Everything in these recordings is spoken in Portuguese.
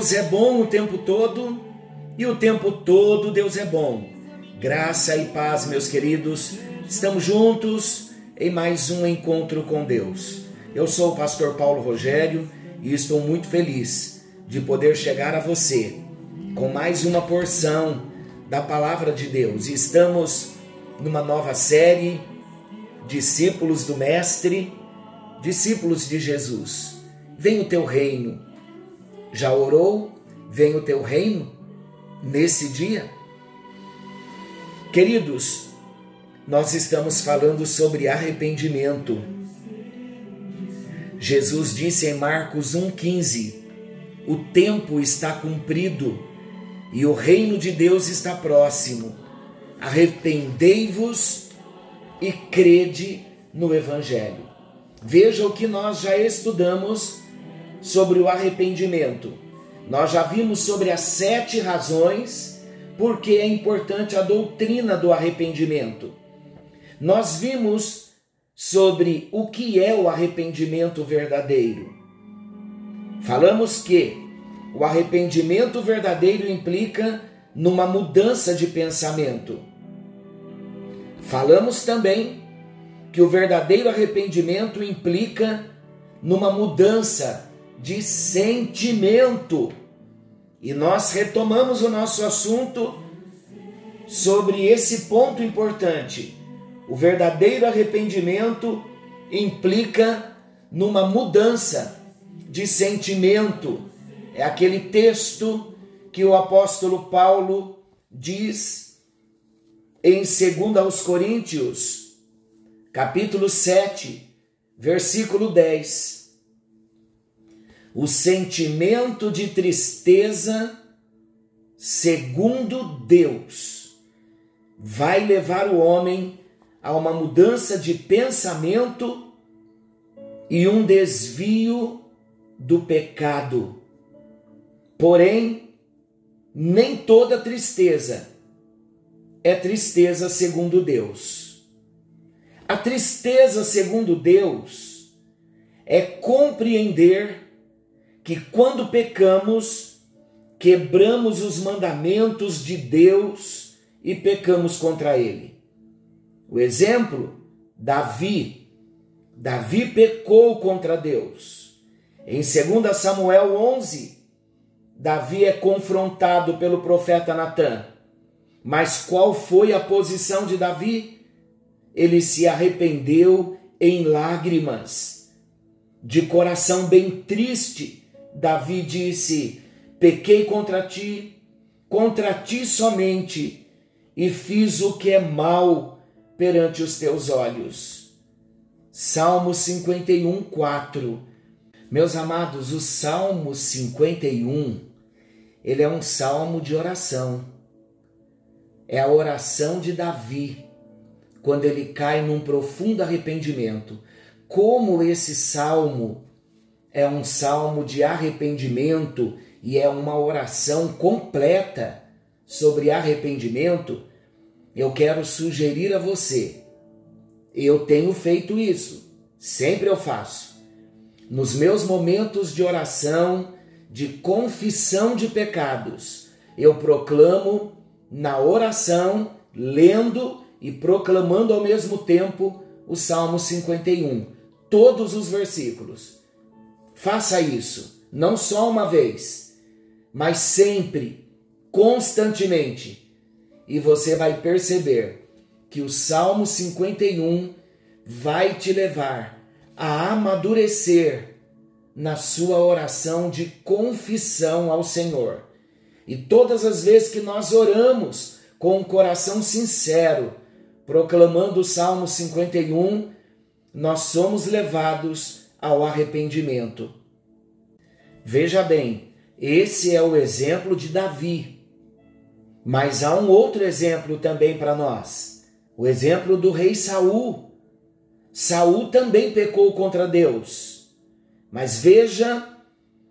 Deus é bom o tempo todo e o tempo todo Deus é bom. Graça e paz, meus queridos. Estamos juntos em mais um encontro com Deus. Eu sou o pastor Paulo Rogério e estou muito feliz de poder chegar a você com mais uma porção da palavra de Deus. Estamos numa nova série Discípulos do Mestre, discípulos de Jesus. Vem o teu reino. Já orou? Vem o teu reino nesse dia? Queridos, nós estamos falando sobre arrependimento. Jesus disse em Marcos 1,15: O tempo está cumprido e o reino de Deus está próximo. Arrependei-vos e crede no Evangelho. Veja o que nós já estudamos sobre o arrependimento. Nós já vimos sobre as sete razões porque é importante a doutrina do arrependimento. Nós vimos sobre o que é o arrependimento verdadeiro. Falamos que o arrependimento verdadeiro implica numa mudança de pensamento. Falamos também que o verdadeiro arrependimento implica numa mudança de sentimento. E nós retomamos o nosso assunto sobre esse ponto importante. O verdadeiro arrependimento implica numa mudança de sentimento. É aquele texto que o apóstolo Paulo diz em 2 aos Coríntios, capítulo 7, versículo 10 o sentimento de tristeza, segundo Deus, vai levar o homem a uma mudança de pensamento e um desvio do pecado. Porém, nem toda tristeza é tristeza segundo Deus. A tristeza segundo Deus é compreender que quando pecamos, quebramos os mandamentos de Deus e pecamos contra ele. O exemplo, Davi. Davi pecou contra Deus. Em 2 Samuel 11, Davi é confrontado pelo profeta Natan. Mas qual foi a posição de Davi? Ele se arrependeu em lágrimas, de coração bem triste Davi disse: Pequei contra ti, contra ti somente, e fiz o que é mal perante os teus olhos. Salmo 51, 4. Meus amados, o Salmo 51, ele é um salmo de oração. É a oração de Davi, quando ele cai num profundo arrependimento. Como esse salmo é um salmo de arrependimento e é uma oração completa sobre arrependimento, eu quero sugerir a você. Eu tenho feito isso, sempre eu faço. Nos meus momentos de oração, de confissão de pecados, eu proclamo na oração, lendo e proclamando ao mesmo tempo o Salmo 51, todos os versículos. Faça isso, não só uma vez, mas sempre, constantemente, e você vai perceber que o Salmo 51 vai te levar a amadurecer na sua oração de confissão ao Senhor. E todas as vezes que nós oramos com um coração sincero, proclamando o Salmo 51, nós somos levados ao arrependimento. Veja bem, esse é o exemplo de Davi. Mas há um outro exemplo também para nós. O exemplo do rei Saul. Saul também pecou contra Deus. Mas veja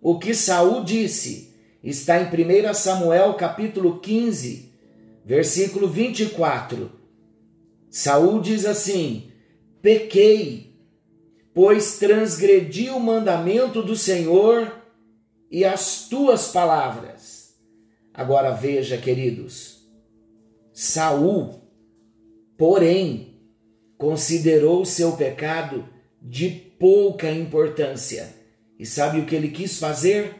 o que Saul disse. Está em 1 Samuel capítulo 15, versículo 24. Saul diz assim: Pequei pois transgredi o mandamento do Senhor e as tuas palavras. Agora veja, queridos, Saul, porém, considerou seu pecado de pouca importância. E sabe o que ele quis fazer?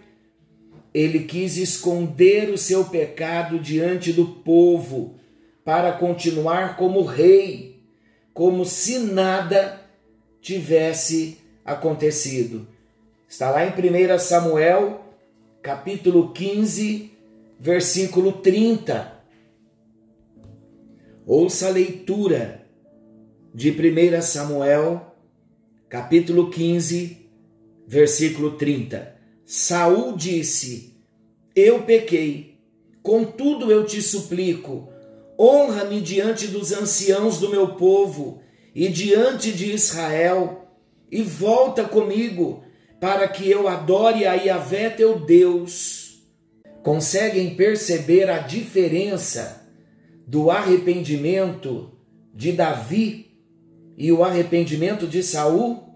Ele quis esconder o seu pecado diante do povo para continuar como rei, como se nada tivesse acontecido. Está lá em 1 Samuel, capítulo 15, versículo 30. Ouça a leitura de 1 Samuel, capítulo 15, versículo 30. Saul disse: Eu pequei, contudo eu te suplico, honra-me diante dos anciãos do meu povo e diante de Israel, e volta comigo, para que eu adore a Yahvé teu Deus. Conseguem perceber a diferença do arrependimento de Davi e o arrependimento de Saul?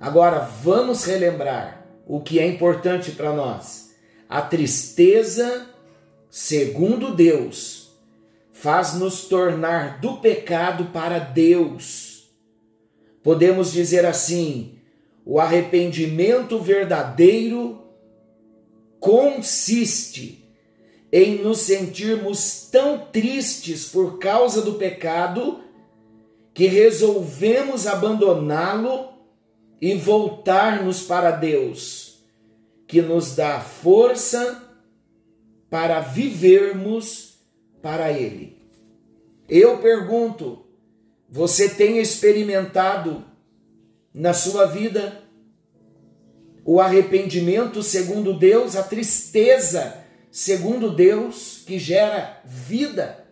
Agora vamos relembrar o que é importante para nós. A tristeza, segundo Deus, faz-nos tornar do pecado para Deus. Podemos dizer assim: o arrependimento verdadeiro consiste em nos sentirmos tão tristes por causa do pecado que resolvemos abandoná-lo e voltarmos para Deus, que nos dá força para vivermos para Ele. Eu pergunto: você tem experimentado na sua vida o arrependimento segundo Deus, a tristeza segundo Deus que gera vida?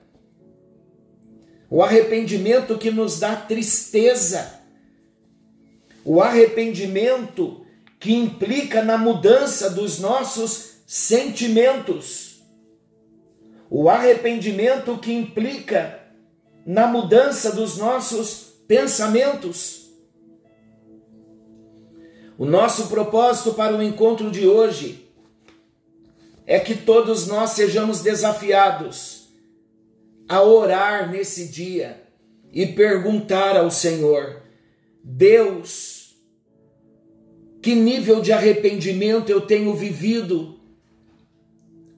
O arrependimento que nos dá tristeza, o arrependimento que implica na mudança dos nossos sentimentos o arrependimento que implica na mudança dos nossos pensamentos. O nosso propósito para o encontro de hoje é que todos nós sejamos desafiados a orar nesse dia e perguntar ao Senhor: Deus, que nível de arrependimento eu tenho vivido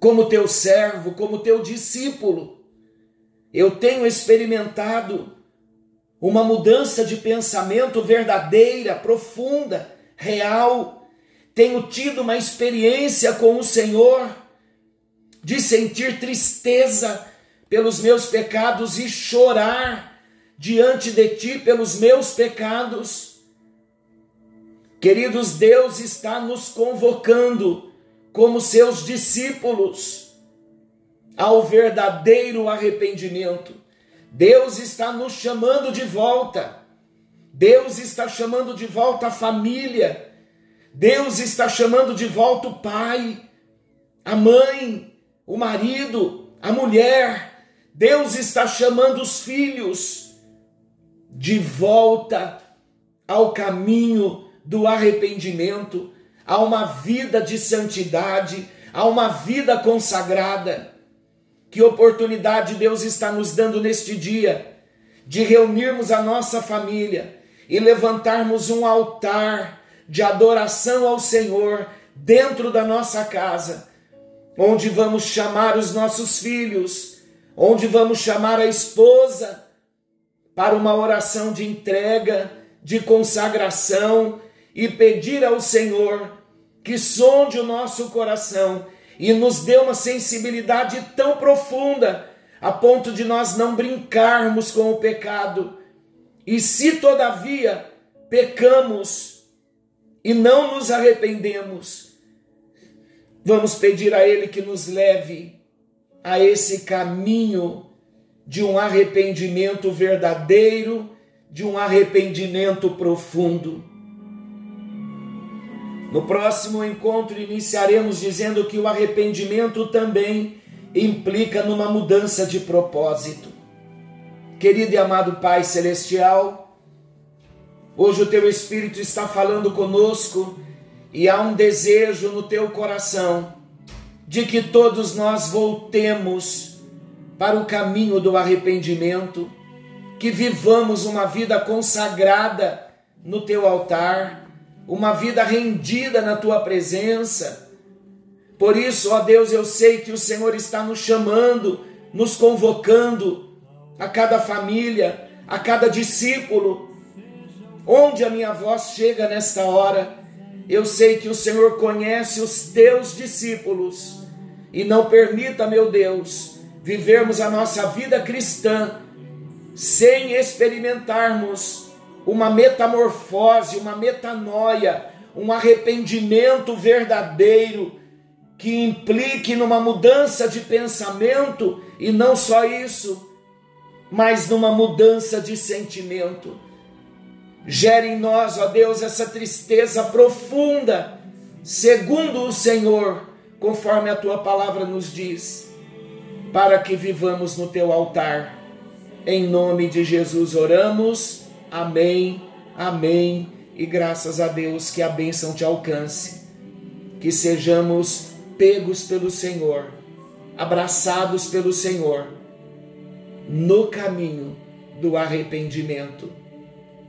como teu servo, como teu discípulo. Eu tenho experimentado uma mudança de pensamento verdadeira, profunda, real. Tenho tido uma experiência com o Senhor de sentir tristeza pelos meus pecados e chorar diante de ti pelos meus pecados. Queridos, Deus está nos convocando como seus discípulos ao verdadeiro arrependimento. Deus está nos chamando de volta. Deus está chamando de volta a família. Deus está chamando de volta o pai, a mãe, o marido, a mulher. Deus está chamando os filhos de volta ao caminho do arrependimento a uma vida de santidade, a uma vida consagrada. Que oportunidade Deus está nos dando neste dia de reunirmos a nossa família e levantarmos um altar de adoração ao Senhor dentro da nossa casa, onde vamos chamar os nossos filhos, onde vamos chamar a esposa para uma oração de entrega, de consagração, e pedir ao Senhor que sonde o nosso coração e nos dê uma sensibilidade tão profunda a ponto de nós não brincarmos com o pecado. E se todavia pecamos e não nos arrependemos, vamos pedir a Ele que nos leve a esse caminho de um arrependimento verdadeiro, de um arrependimento profundo. No próximo encontro, iniciaremos dizendo que o arrependimento também implica numa mudança de propósito. Querido e amado Pai Celestial, Hoje o teu Espírito está falando conosco e há um desejo no teu coração de que todos nós voltemos para o caminho do arrependimento, que vivamos uma vida consagrada no teu altar, uma vida rendida na tua presença. Por isso, ó Deus, eu sei que o Senhor está nos chamando, nos convocando a cada família, a cada discípulo Onde a minha voz chega nesta hora, eu sei que o Senhor conhece os teus discípulos e não permita, meu Deus, vivermos a nossa vida cristã sem experimentarmos uma metamorfose, uma metanoia, um arrependimento verdadeiro que implique numa mudança de pensamento e não só isso, mas numa mudança de sentimento. Gere em nós, ó Deus, essa tristeza profunda, segundo o Senhor, conforme a tua palavra nos diz, para que vivamos no teu altar. Em nome de Jesus oramos. Amém, amém. E graças a Deus que a bênção te alcance. Que sejamos pegos pelo Senhor, abraçados pelo Senhor, no caminho do arrependimento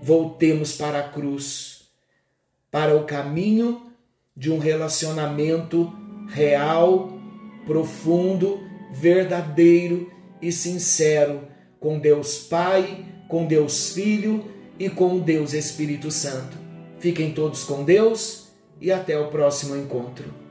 voltemos para a cruz, para o caminho de um relacionamento real, profundo, verdadeiro e sincero com Deus Pai, com Deus Filho e com Deus Espírito Santo. Fiquem todos com Deus e até o próximo encontro.